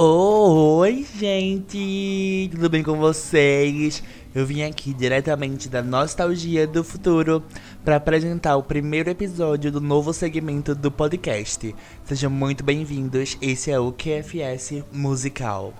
Oi, gente! Tudo bem com vocês? Eu vim aqui diretamente da Nostalgia do Futuro para apresentar o primeiro episódio do novo segmento do podcast. Sejam muito bem-vindos, esse é o QFS Musical.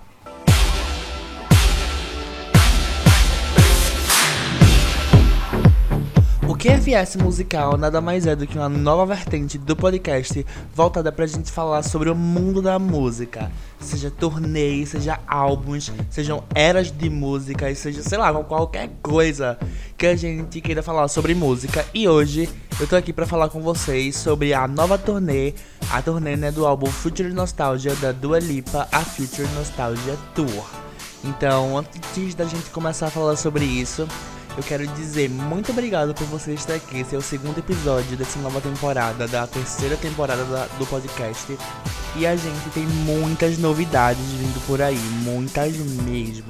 QFS Musical nada mais é do que uma nova vertente do podcast voltada pra gente falar sobre o mundo da música. Seja turnês, seja álbuns, sejam eras de música, seja, sei lá, qualquer coisa que a gente queira falar sobre música. E hoje eu tô aqui para falar com vocês sobre a nova turnê, a turnê né, do álbum Future Nostalgia da Dua Lipa, a Future Nostalgia Tour. Então, antes da gente começar a falar sobre isso, eu quero dizer muito obrigado por você estar aqui. Esse é o segundo episódio dessa nova temporada, da terceira temporada da, do podcast. E a gente tem muitas novidades vindo por aí, muitas mesmo.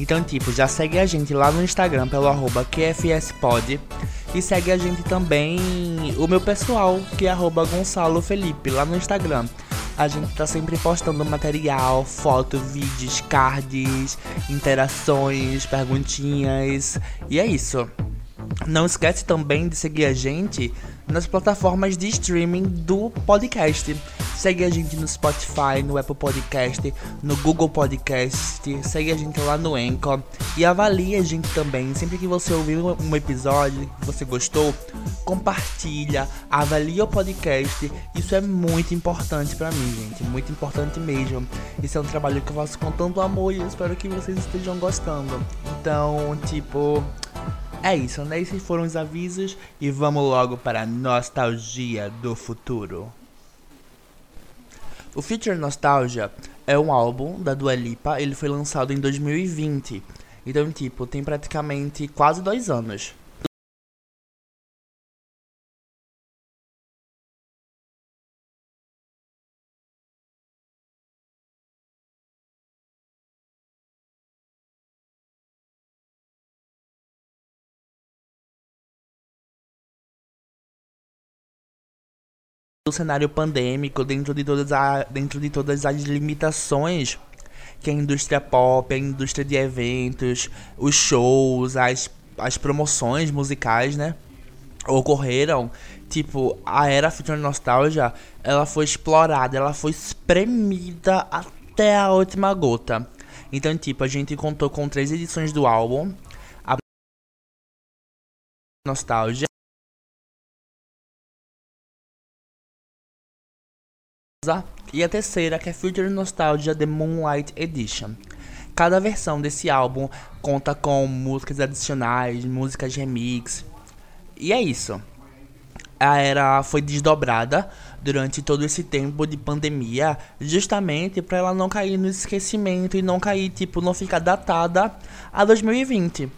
Então, tipo, já segue a gente lá no Instagram pelo arroba QFSPod. E segue a gente também o meu pessoal, que é arroba Gonçalo Felipe, lá no Instagram. A gente tá sempre postando material, foto, vídeos, cards, interações, perguntinhas. E é isso. Não esquece também de seguir a gente nas plataformas de streaming do podcast. Segue a gente no Spotify, no Apple Podcast, no Google Podcast, segue a gente lá no Anchor e avalie a gente também. Sempre que você ouvir um episódio você gostou, compartilha, avalia o podcast. Isso é muito importante para mim, gente, muito importante mesmo. Isso é um trabalho que eu faço com tanto amor e eu espero que vocês estejam gostando. Então, tipo, é isso, né? Esses foram os avisos e vamos logo para a nostalgia do futuro. O Future Nostalgia é um álbum da Dua Lipa, ele foi lançado em 2020. Então, tipo, tem praticamente quase dois anos. Do cenário pandêmico, dentro de todas, a, dentro de todas as limitações que a indústria pop, a indústria de eventos, os shows, as, as promoções musicais, né? Ocorreram, tipo, a era Future Nostalgia, ela foi explorada, ela foi espremida até a última gota. Então, tipo, a gente contou com três edições do álbum. A Nostalgia. E a terceira que é Future Nostalgia The Moonlight Edition. Cada versão desse álbum conta com músicas adicionais, músicas remix. E é isso. A era foi desdobrada durante todo esse tempo de pandemia, justamente para ela não cair no esquecimento e não cair, tipo, não ficar datada a 2020.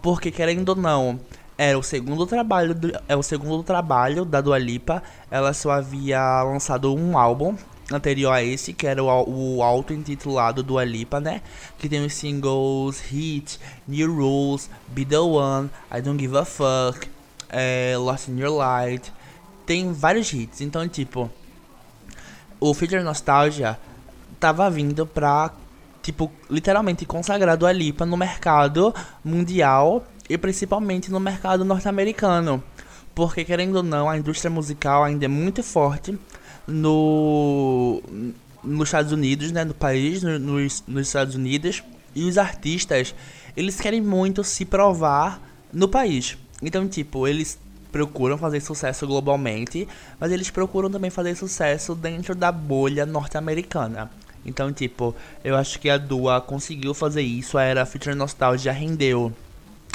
Porque querendo ou não, era o segundo trabalho do, é o segundo trabalho da Dua Lipa. Ela só havia lançado um álbum anterior a esse, que era o, o auto-intitulado Dua Lipa, né? Que tem os singles Hit, New Rules, Be The One, I Don't Give A Fuck, é, Lost In Your Light. Tem vários hits, então tipo... O Future Nostalgia tava vindo pra, tipo, literalmente consagrar Dua Lipa no mercado mundial e principalmente no mercado norte-americano, porque querendo ou não, a indústria musical ainda é muito forte no nos Estados Unidos, né, no país, no, nos, nos Estados Unidos, e os artistas, eles querem muito se provar no país. Então, tipo, eles procuram fazer sucesso globalmente, mas eles procuram também fazer sucesso dentro da bolha norte-americana. Então, tipo, eu acho que a Dua conseguiu fazer isso, a era Future Nostalgia rendeu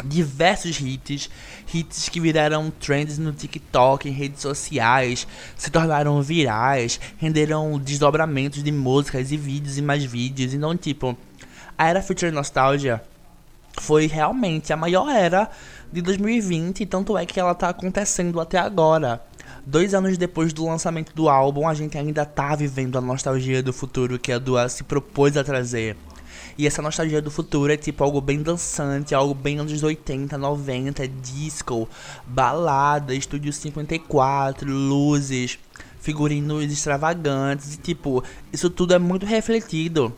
diversos hits, hits que viraram trends no TikTok, em redes sociais, se tornaram virais, renderam desdobramentos de músicas e vídeos e mais vídeos, e não tipo, a era Future Nostalgia foi realmente a maior era de 2020, tanto é que ela tá acontecendo até agora. Dois anos depois do lançamento do álbum, a gente ainda tá vivendo a nostalgia do futuro que a Dua se propôs a trazer. E essa nostalgia do futuro é tipo algo bem dançante, algo bem anos 80, 90, disco, balada, estúdio 54, luzes, figurinos extravagantes e tipo, isso tudo é muito refletido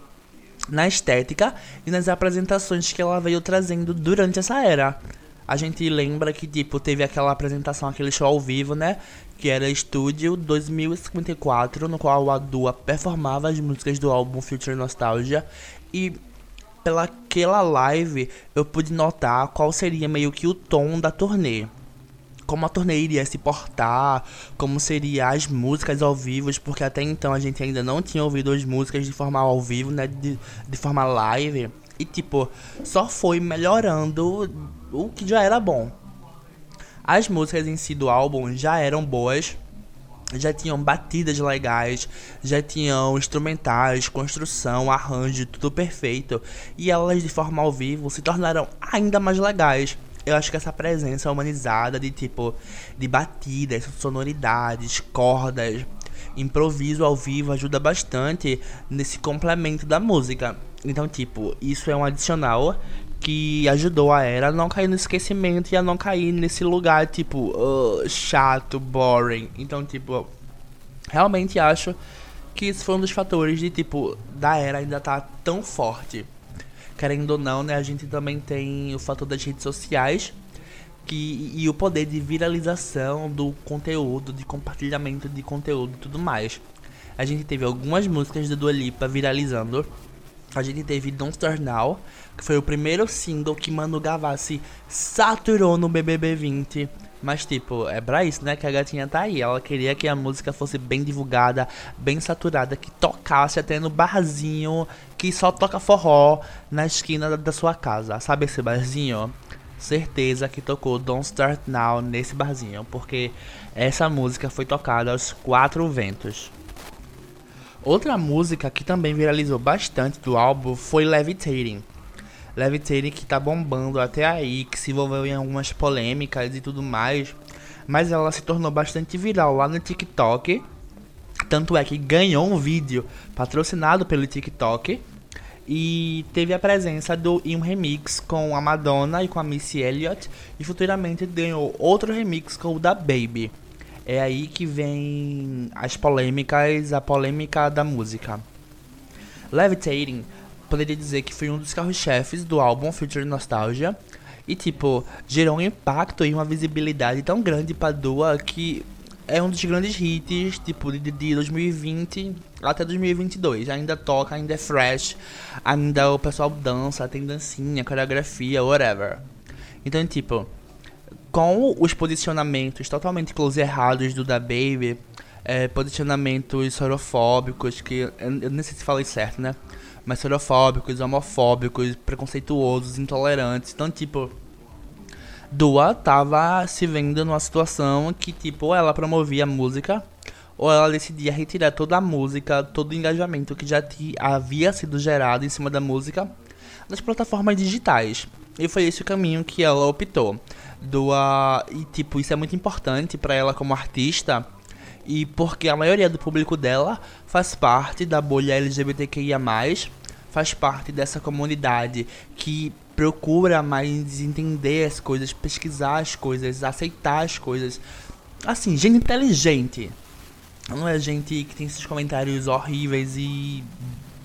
na estética e nas apresentações que ela veio trazendo durante essa era. A gente lembra que, tipo, teve aquela apresentação, aquele show ao vivo, né? Que era Estúdio 2054, no qual a Dua performava as músicas do álbum Future Nostalgia. E pelaquela live eu pude notar qual seria meio que o tom da turnê. Como a turnê iria se portar, como seriam as músicas ao vivo, porque até então a gente ainda não tinha ouvido as músicas de forma ao vivo, né? De, de forma live. E tipo, só foi melhorando o que já era bom. As músicas em si do álbum já eram boas, já tinham batidas legais, já tinham instrumentais, construção, arranjo, tudo perfeito. E elas de forma ao vivo se tornaram ainda mais legais. Eu acho que essa presença humanizada de tipo de batidas, sonoridades, cordas, improviso ao vivo ajuda bastante nesse complemento da música. Então, tipo, isso é um adicional que ajudou a Era a não cair no esquecimento e a não cair nesse lugar, tipo, uh, chato, boring. Então, tipo, realmente acho que isso foi um dos fatores de, tipo, da Era ainda tá tão forte. Querendo ou não, né, a gente também tem o fator das redes sociais que, e o poder de viralização do conteúdo, de compartilhamento de conteúdo e tudo mais. A gente teve algumas músicas do Dua Lipa viralizando a gente teve Don't Start Now, que foi o primeiro single que Manu Gavassi saturou no BBB 20. Mas, tipo, é pra isso, né? Que a gatinha tá aí. Ela queria que a música fosse bem divulgada, bem saturada, que tocasse até no barzinho que só toca forró na esquina da sua casa. Sabe esse barzinho? Certeza que tocou Don't Start Now nesse barzinho, porque essa música foi tocada aos quatro ventos. Outra música que também viralizou bastante do álbum foi Levitating. Levitating que tá bombando até aí, que se envolveu em algumas polêmicas e tudo mais. Mas ela se tornou bastante viral lá no TikTok. Tanto é que ganhou um vídeo patrocinado pelo TikTok. E teve a presença do, em um remix com a Madonna e com a Missy Elliott. E futuramente ganhou outro remix com o da Baby. É aí que vem as polêmicas, a polêmica da música. Levitating poderia dizer que foi um dos carros-chefes do álbum Future Nostalgia. E, tipo, gerou um impacto e uma visibilidade tão grande pra Dua que é um dos grandes hits, tipo, de, de 2020 até 2022. Ainda toca, ainda é fresh, ainda o pessoal dança, tem dancinha, coreografia, whatever. Então, tipo, com os posicionamentos totalmente close errados do da Baby, é, posicionamentos sorofóbicos, que eu, nem sei se falei certo, né? Mas sorofóbicos, homofóbicos, preconceituosos, intolerantes. Então, tipo, Dua tava se vendo numa situação que, tipo, ela promovia a música, ou ela decidia retirar toda a música, todo o engajamento que já havia sido gerado em cima da música das plataformas digitais. E foi esse o caminho que ela optou do uh, e tipo isso é muito importante para ela como artista e porque a maioria do público dela faz parte da bolha LGBTQIA+, faz parte dessa comunidade que procura mais entender as coisas, pesquisar as coisas, aceitar as coisas. Assim, gente inteligente. Não é gente que tem esses comentários horríveis e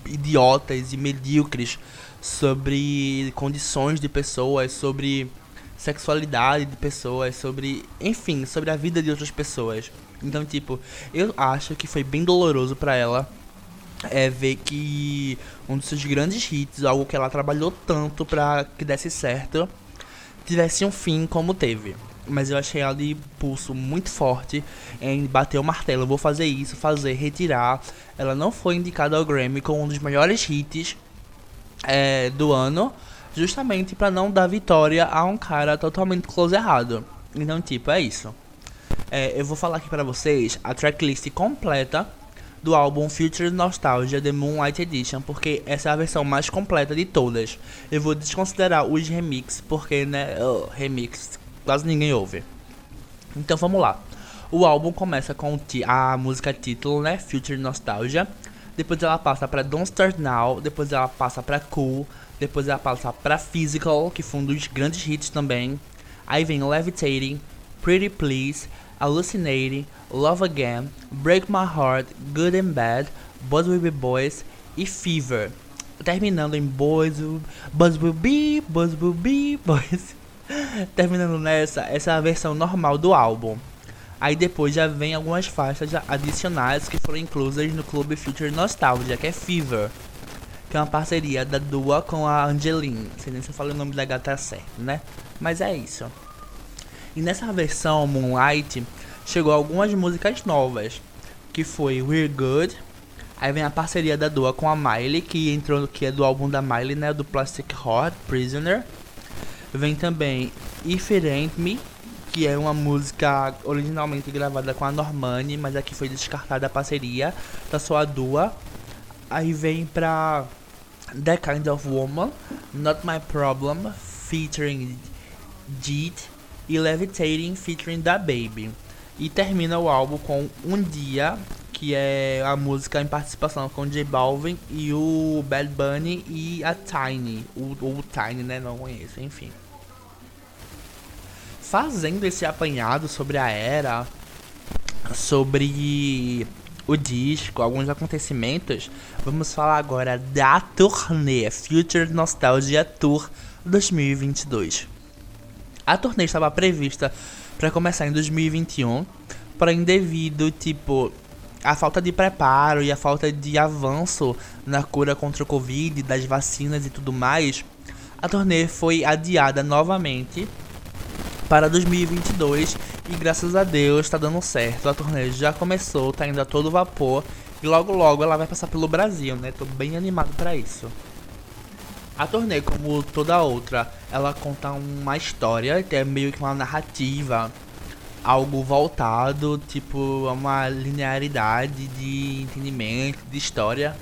idiotas e medíocres sobre condições de pessoas, sobre sexualidade de pessoas, sobre, enfim, sobre a vida de outras pessoas. Então, tipo, eu acho que foi bem doloroso para ela é ver que um dos seus grandes hits, algo que ela trabalhou tanto para que desse certo, tivesse um fim como teve. Mas eu achei ela de pulso muito forte em bater o martelo. Vou fazer isso, fazer, retirar. Ela não foi indicada ao Grammy como um dos melhores hits é, do ano justamente para não dar vitória a um cara totalmente close errado. Então, tipo, é isso. É, eu vou falar aqui para vocês a tracklist completa do álbum Future Nostalgia The Moonlight Edition, porque essa é a versão mais completa de todas. Eu vou desconsiderar os remix, porque, né, oh, remix quase ninguém ouve. Então vamos lá. O álbum começa com a música título, né, Future Nostalgia. Depois ela passa para Don't Start Now, depois ela passa para Cool, depois ela passa pra Physical, que foi um dos grandes hits também. Aí vem Levitating, Pretty Please, Hallucinating, Love Again, Break My Heart, Good and Bad, Buzz Will Be Boys e Fever. Terminando em Boys, Buzz Will Be, Buzz Will Be, Boys. Terminando nessa, essa é a versão normal do álbum. Aí depois já vem algumas faixas adicionais que foram inclusas no Clube Future Nostalgia, que é Fever. Que é uma parceria da Dua com a Angeline. Não sei nem se eu falei o nome da gata certo, né? Mas é isso. E nessa versão Moonlight chegou algumas músicas novas. Que foi We're Good. Aí vem a parceria da Dua com a Miley, que entrou que é do álbum da Miley, né? Do Plastic Heart, Prisoner. Vem também If It Ain't Me, que é uma música originalmente gravada com a Normani, mas aqui foi descartada a parceria da sua Dua. Aí vem pra The Kind of Woman, Not My Problem, featuring Jeet e Levitating, featuring Da Baby. E termina o álbum com Um Dia, que é a música em participação com J Balvin e o Bad Bunny e a Tiny. O, o Tiny, né? Não conheço, enfim fazendo esse apanhado sobre a era, sobre o disco, alguns acontecimentos, vamos falar agora da turnê Future Nostalgia Tour 2022. A turnê estava prevista para começar em 2021, porém devido tipo a falta de preparo e a falta de avanço na cura contra o Covid, das vacinas e tudo mais, a turnê foi adiada novamente para 2022 e graças a Deus está dando certo. A turnê já começou, tá indo a todo vapor e logo logo ela vai passar pelo Brasil, né? Tô bem animado para isso. A turnê, como toda outra, ela conta uma história, é meio que uma narrativa, algo voltado, tipo, a uma linearidade de entendimento, de história,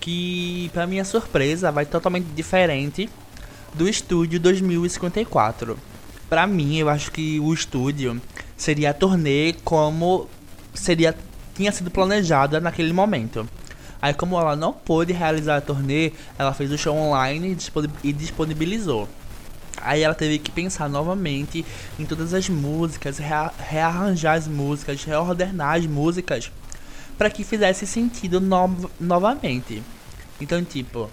que, para minha surpresa, vai totalmente diferente do estúdio 2054 para mim, eu acho que o estúdio seria a turnê como seria tinha sido planejada naquele momento. Aí como ela não pôde realizar a turnê, ela fez o show online e disponibilizou. Aí ela teve que pensar novamente em todas as músicas, rea rearranjar as músicas, reordenar as músicas para que fizesse sentido no novamente. Então, tipo,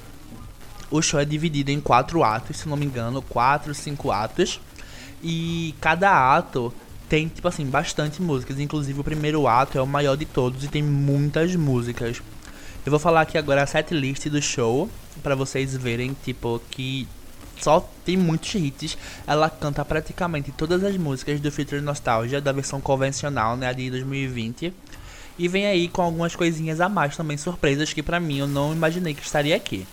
o show é dividido em quatro atos, se não me engano, quatro, cinco atos. E cada ato tem, tipo assim, bastante músicas. Inclusive o primeiro ato é o maior de todos e tem muitas músicas. Eu vou falar aqui agora a setlist do show, para vocês verem, tipo, que só tem muitos hits. Ela canta praticamente todas as músicas do Future Nostalgia, da versão convencional, né, de 2020. E vem aí com algumas coisinhas a mais também, surpresas que pra mim eu não imaginei que estaria aqui.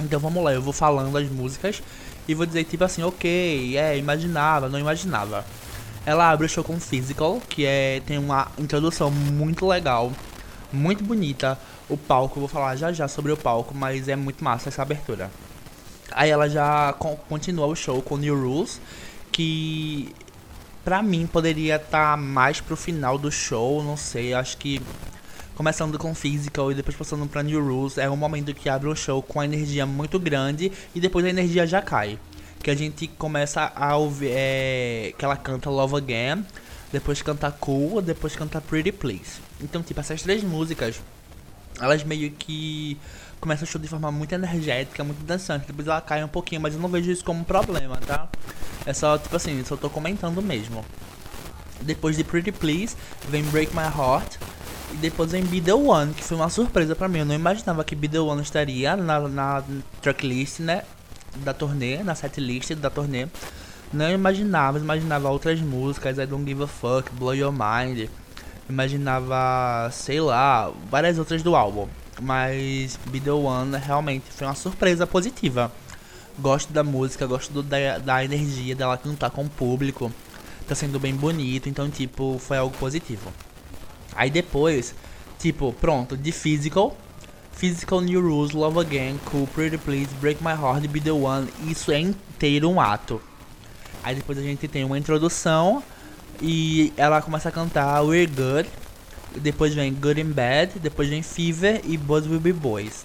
Então vamos lá, eu vou falando as músicas e vou dizer tipo assim, ok, é, imaginava, não imaginava. Ela abre o show com Physical, que é tem uma introdução muito legal, muito bonita. O palco, eu vou falar já já sobre o palco, mas é muito massa essa abertura. Aí ela já continua o show com New Rules, que pra mim poderia estar tá mais pro final do show, não sei, acho que começando com Physical e depois passando pra New Rules, é um momento que abre o show com energia muito grande e depois a energia já cai. Que a gente começa a ouvir. É, que ela canta Love Again, depois canta Cool, depois canta Pretty Please. Então, tipo, essas três músicas, elas meio que começam o show de forma muito energética, muito dançante. Depois ela cai um pouquinho, mas eu não vejo isso como um problema, tá? É só, tipo assim, só tô comentando mesmo. Depois de Pretty Please, vem Break My Heart. E depois vem Be The One, que foi uma surpresa pra mim. Eu não imaginava que Be The One estaria na, na tracklist, né? Da turnê, na setlist da turnê. Não imaginava, imaginava outras músicas, I Don't Give a Fuck, Blow Your Mind. Imaginava, sei lá, várias outras do álbum. Mas Be The One realmente foi uma surpresa positiva. Gosto da música, gosto do, da, da energia dela cantar com o público. Tá sendo bem bonito, então, tipo, foi algo positivo. Aí depois, tipo, pronto, de Physical, Physical New Rules, Love Again, Cool, Pretty Please, Break My Heart, Be The One, isso é inteiro um ato. Aí depois a gente tem uma introdução e ela começa a cantar We're Good, depois vem Good and Bad, depois vem Fever e Buzz Will Be Boys.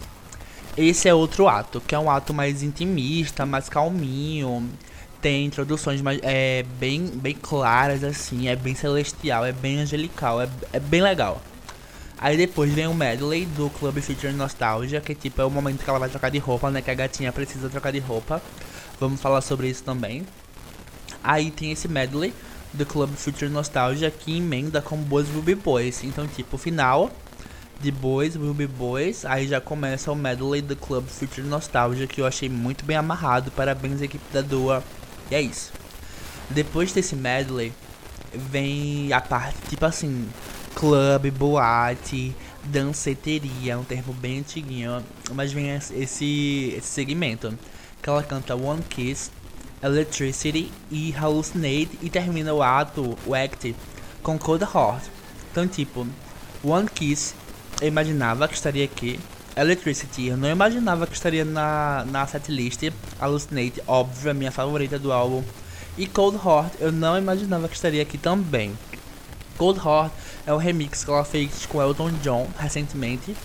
Esse é outro ato, que é um ato mais intimista, mais calminho, tem introduções mais, é, bem, bem claras, assim, é bem celestial, é bem angelical, é, é bem legal. Aí depois vem o medley do Club Feature Nostalgia, que tipo é o momento que ela vai trocar de roupa, né? Que a gatinha precisa trocar de roupa. Vamos falar sobre isso também. Aí tem esse medley do Club Future Nostalgia que emenda com Boys Ruby Boys. Então, tipo, final de Boys Ruby Boys, aí já começa o medley do Club Future Nostalgia que eu achei muito bem amarrado. Parabéns equipe da Dua. E é isso. Depois desse medley vem a parte tipo assim, club, boate, danceteria, um termo bem antiguinho, mas vem esse, esse segmento que ela canta One Kiss, Electricity e Hallucinate e termina o ato, o act, com Cold Heart. Então, tipo, One Kiss eu imaginava que estaria aqui. Electricity, eu não imaginava que estaria na, na setlist. Hallucinate, óbvio, a minha favorita do álbum. E Cold Heart, eu não imaginava que estaria aqui também. Cold Heart é um remix que ela fez com Elton John recentemente.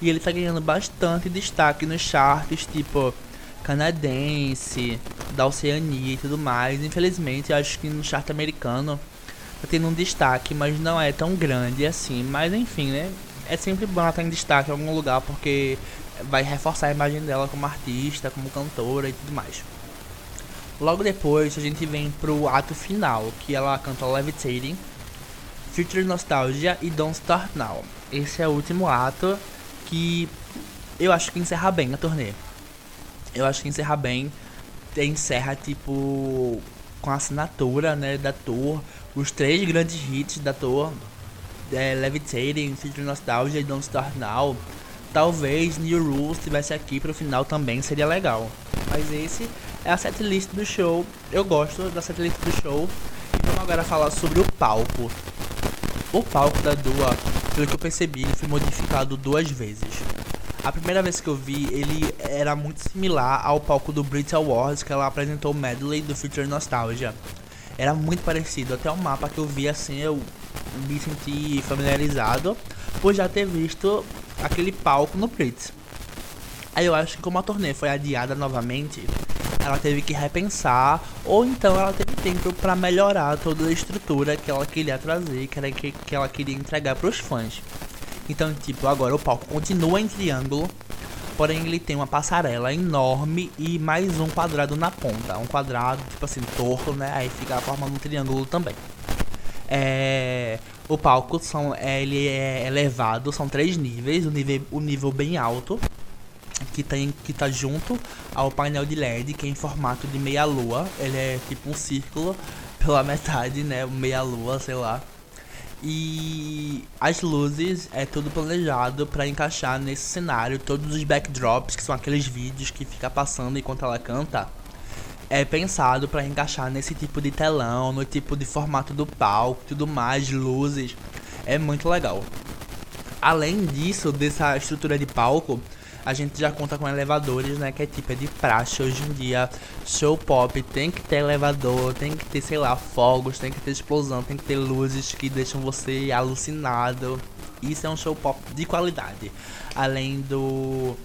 E ele tá ganhando bastante destaque nos charts, tipo canadense, da Oceania e tudo mais. Infelizmente, acho que no chart americano tá tendo um destaque, mas não é tão grande assim. Mas enfim, né? É sempre bom ela estar em destaque em algum lugar porque vai reforçar a imagem dela como artista, como cantora e tudo mais. Logo depois a gente vem pro ato final, que ela canta Levitating, Future Nostalgia e Don't Start Now. Esse é o último ato que eu acho que encerra bem a turnê. Eu acho que encerra bem, encerra tipo com a assinatura, né, da tour, os três grandes hits da tour, é, Levitating, Future Nostalgia e Don't Start Now. Talvez New Rules estivesse aqui pro final também seria legal. Mas esse é a setlist do show. Eu gosto da setlist do show. E vamos agora falar sobre o palco. O palco da Dua, pelo que eu percebi, foi modificado duas vezes. A primeira vez que eu vi, ele era muito similar ao palco do Brit Awards, que ela apresentou o medley do Future Nostalgia. Era muito parecido, até o mapa que eu vi assim, eu me senti familiarizado por já ter visto aquele palco no Brits. Aí eu acho que como a turnê foi adiada novamente, ela teve que repensar, ou então ela teve tempo para melhorar toda a estrutura que ela queria trazer, que, era, que, que ela queria entregar para os fãs. Então, tipo, agora o palco continua em triângulo, porém ele tem uma passarela enorme e mais um quadrado na ponta. Um quadrado, tipo assim, torto, né? Aí fica formando um triângulo também. É, o palco são, é, ele é elevado, são três níveis, o nível, o nível bem alto, que tem que tá junto ao painel de LED, que é em formato de meia lua. Ele é tipo um círculo pela metade, né? Meia lua, sei lá. E as luzes é tudo planejado para encaixar nesse cenário. Todos os backdrops, que são aqueles vídeos que fica passando enquanto ela canta, é pensado para encaixar nesse tipo de telão, no tipo de formato do palco, tudo mais, luzes. É muito legal. Além disso, dessa estrutura de palco, a gente já conta com elevadores, né? Que é tipo é de praxe hoje em dia. Show pop tem que ter elevador, tem que ter, sei lá, fogos, tem que ter explosão, tem que ter luzes que deixam você alucinado. Isso é um show pop de qualidade. Além do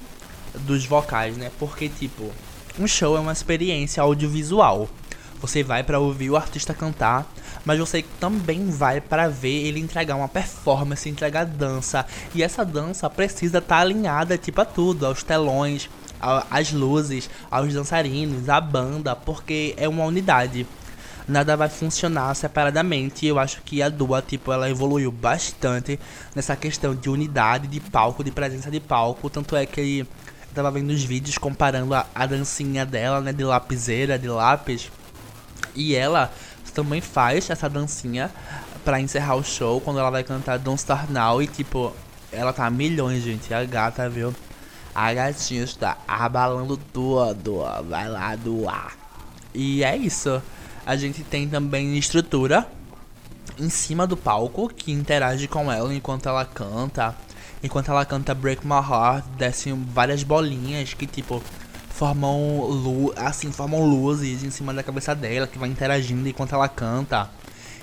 dos vocais, né? Porque tipo, um show é uma experiência audiovisual. Você vai para ouvir o artista cantar, mas você também vai para ver ele entregar uma performance, entregar dança. E essa dança precisa estar tá alinhada tipo a tudo, aos telões, às luzes, aos dançarinos, à banda, porque é uma unidade. Nada vai funcionar separadamente. Eu acho que a Dua, tipo, ela evoluiu bastante nessa questão de unidade de palco, de presença de palco. Tanto é que eu tava vendo os vídeos comparando a, a dancinha dela, né, de lapiseira, de lápis e ela também faz essa dancinha para encerrar o show quando ela vai cantar Don't Start Now e tipo, ela tá milhões, gente. A gata, viu? A gatinha está abalando tudo. Vai lá doar. E é isso. A gente tem também estrutura em cima do palco que interage com ela enquanto ela canta. Enquanto ela canta Break My Heart, descem várias bolinhas que tipo formam luz, assim, formam luzes em cima da cabeça dela que vai interagindo enquanto ela canta.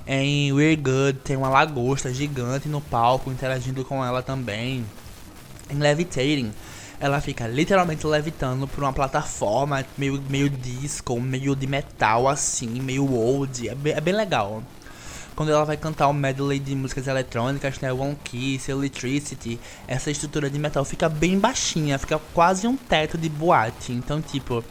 Em We're Good tem uma lagosta gigante no palco interagindo com ela também. Em Levitating ela fica literalmente levitando por uma plataforma meio, meio disco, meio de metal assim, meio old. É bem, é bem legal. Quando ela vai cantar o medley de músicas eletrônicas, né? One Kiss, Electricity, essa estrutura de metal fica bem baixinha, fica quase um teto de boate. Então, tipo,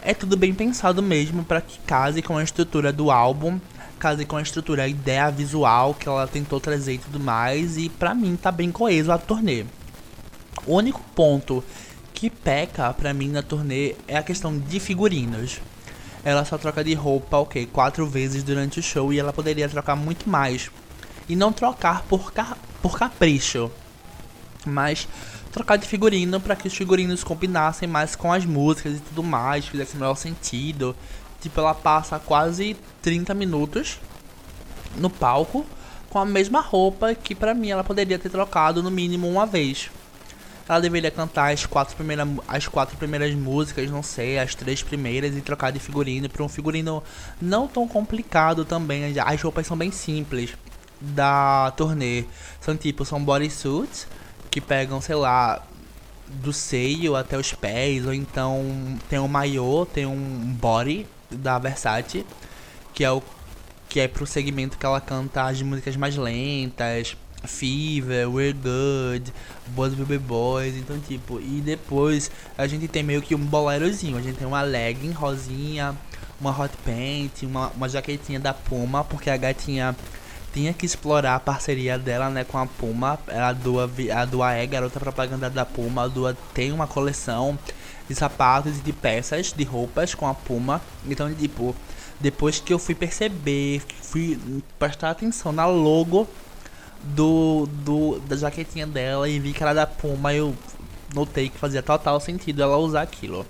é tudo bem pensado mesmo para que case com a estrutura do álbum, case com a estrutura, a ideia visual que ela tentou trazer e tudo mais. E pra mim tá bem coeso a turnê. O único ponto que peca pra mim na turnê é a questão de figurinos ela só troca de roupa, ok, quatro vezes durante o show e ela poderia trocar muito mais. E não trocar por, ca por capricho, mas trocar de figurino para que os figurinos combinassem mais com as músicas e tudo mais, fizesse melhor sentido. Tipo, ela passa quase 30 minutos no palco com a mesma roupa que pra mim ela poderia ter trocado no mínimo uma vez. Ela deveria cantar as quatro, primeira, as quatro primeiras músicas, não sei, as três primeiras e trocar de figurino para um figurino não tão complicado também. As roupas são bem simples da turnê. São tipo, são bodysuits que pegam, sei lá, do seio até os pés, ou então tem um maiô, tem um body da Versace, que é o que é pro segmento que ela canta as músicas mais lentas, Fever, We're Good, Boys Baby Boys, então tipo, e depois a gente tem meio que um bolerozinho, a gente tem uma legging rosinha, uma hot paint, uma, uma jaquetinha da Puma, porque a gatinha tinha que explorar a parceria dela, né, com a Puma, a Dua, a Dua é garota propaganda da Puma, a Dua tem uma coleção de sapatos e de peças, de roupas com a Puma, então tipo, depois que eu fui perceber, fui prestar atenção na logo do, do da jaquetinha dela e vi que era da Puma, eu notei que fazia total sentido ela usar aquilo.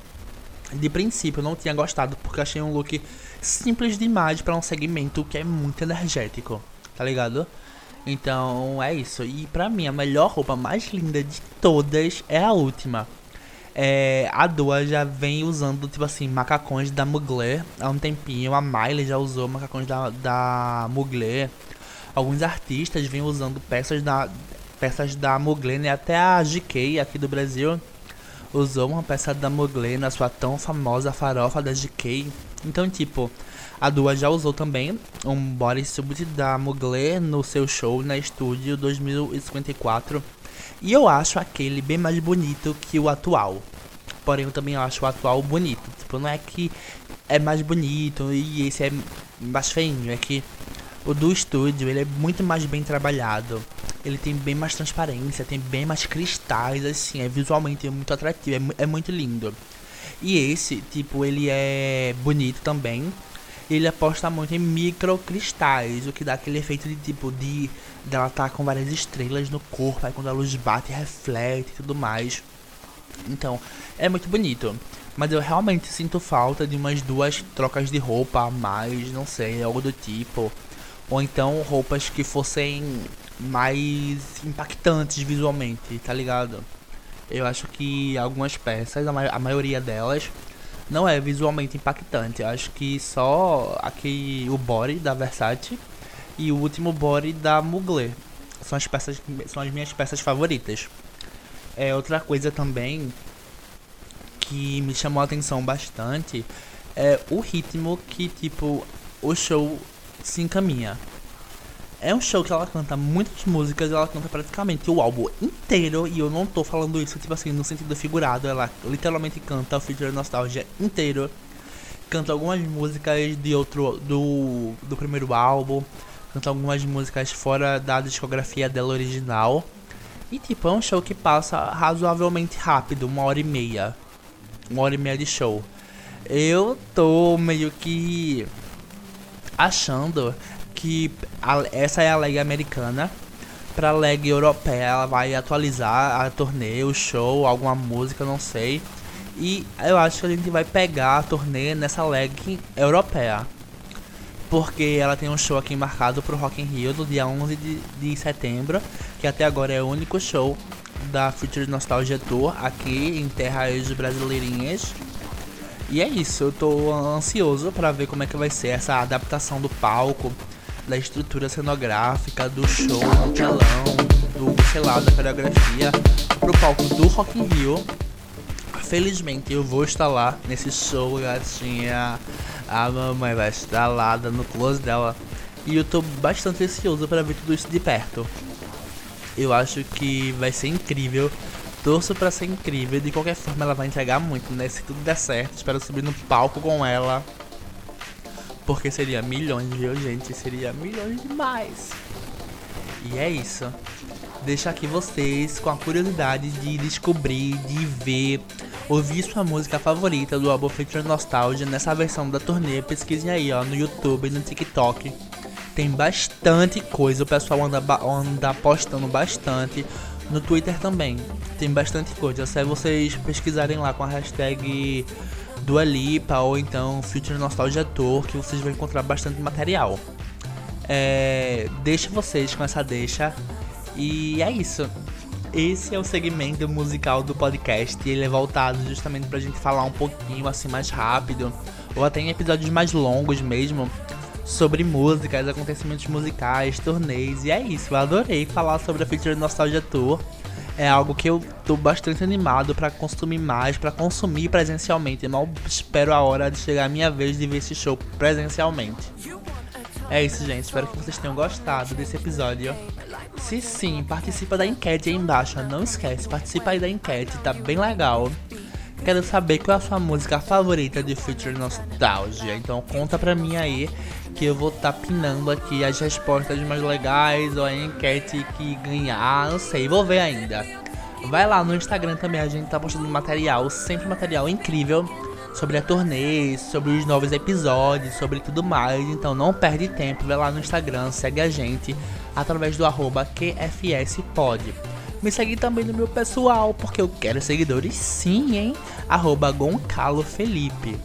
De princípio eu não tinha gostado porque achei um look simples demais para um segmento que é muito energético, tá ligado? Então é isso. E pra mim a melhor roupa mais linda de todas é a última. É, a Dua já vem usando, tipo assim, macacões da Mugler há um tempinho. A Miley já usou macacões da, da Mugler alguns artistas vêm usando peças da peças da Mugler, até a GK aqui do Brasil usou uma peça da Mugler na sua tão famosa farofa da GK. Então, tipo, a Dua já usou também um bodysuit da Mugler no seu show na Estúdio 2054. E eu acho aquele bem mais bonito que o atual. Porém, eu também acho o atual bonito. Tipo, não é que é mais bonito e esse é mais feinho, é que o do estúdio, ele é muito mais bem trabalhado. Ele tem bem mais transparência, tem bem mais cristais, assim, é visualmente muito atrativo, é, é muito lindo. E esse, tipo, ele é bonito também. Ele aposta muito em microcristais, o que dá aquele efeito de tipo de dela tá com várias estrelas no corpo, aí quando a luz bate, reflete e tudo mais. Então, é muito bonito. Mas eu realmente sinto falta de umas duas trocas de roupa a mais, não sei, algo do tipo ou então roupas que fossem mais impactantes visualmente, tá ligado? Eu acho que algumas peças, a, ma a maioria delas, não é visualmente impactante. Eu acho que só aqui o body da Versace e o último body da Mugler são as peças são as minhas peças favoritas. É outra coisa também que me chamou a atenção bastante é o ritmo que tipo o show se encaminha. É um show que ela canta muitas músicas, ela canta praticamente o álbum inteiro, e eu não tô falando isso, tipo assim, no sentido figurado, ela literalmente canta o Future Nostalgia inteiro. Canta algumas músicas de outro, do, do primeiro álbum, canta algumas músicas fora da discografia dela original. E tipo, é um show que passa razoavelmente rápido, uma hora e meia. Uma hora e meia de show. Eu tô meio que achando que a, essa é a leg americana. Pra leg europeia, ela vai atualizar a turnê, o show, alguma música, não sei. E eu acho que a gente vai pegar a turnê nessa leg europeia. Porque ela tem um show aqui marcado pro Rock in Rio no dia 11 de, de setembro, que até agora é o único show da Future Nostalgia Tour aqui em terras brasileirinhas. E é isso, eu tô ansioso para ver como é que vai ser essa adaptação do palco, da estrutura cenográfica, do show, do telão, do, sei lá, da coreografia pro palco do Rock in Rio Felizmente eu vou estar lá nesse show, gatinha. A mamãe vai estar lá dando close dela. E eu tô bastante ansioso para ver tudo isso de perto. Eu acho que vai ser incrível. Torço para ser incrível. De qualquer forma, ela vai entregar muito, né? Se tudo der certo, espero subir no palco com ela. Porque seria milhões, viu, gente? Seria milhões demais. E é isso. Deixa aqui vocês com a curiosidade de descobrir, de ver, ouvir sua música favorita do álbum Feature Nostalgia nessa versão da turnê. Pesquisem aí, ó, no YouTube, no TikTok. Tem bastante coisa, o pessoal anda, anda postando bastante. No Twitter também tem bastante coisa. Se vocês pesquisarem lá com a hashtag Dua Lipa ou então Future Nostalgia Tour, que vocês vão encontrar bastante material. É, deixa vocês com essa deixa. E é isso. Esse é o segmento musical do podcast. E ele é voltado justamente pra gente falar um pouquinho assim mais rápido. Ou até em episódios mais longos mesmo. Sobre músicas, acontecimentos musicais, turnês. E é isso. Eu adorei falar sobre a Future Nostalgia Tour é algo que eu tô bastante animado para consumir mais, para consumir presencialmente. Eu mal espero a hora de chegar a minha vez de ver esse show presencialmente. É isso, gente. Espero que vocês tenham gostado desse episódio. Se sim, participa da enquete aí embaixo. Não esquece, participa aí da enquete, tá bem legal. Quero saber qual é a sua música favorita de Future Nostalgia. Então conta pra mim aí que eu vou estar tá pinando aqui as respostas mais legais ou a enquete que ganhar, não sei, vou ver ainda. Vai lá no Instagram também, a gente tá postando material, sempre material incrível sobre a turnê, sobre os novos episódios, sobre tudo mais. Então não perde tempo, vai lá no Instagram, segue a gente através do arroba QFSPod. Me segue também no meu pessoal, porque eu quero seguidores sim, hein? Arroba Goncalo Felipe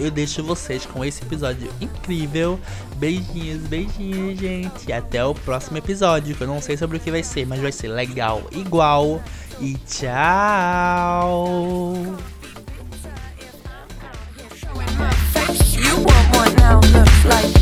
eu deixo vocês com esse episódio incrível. Beijinhos, beijinhos, gente. Até o próximo episódio, que eu não sei sobre o que vai ser, mas vai ser legal igual. E tchau! like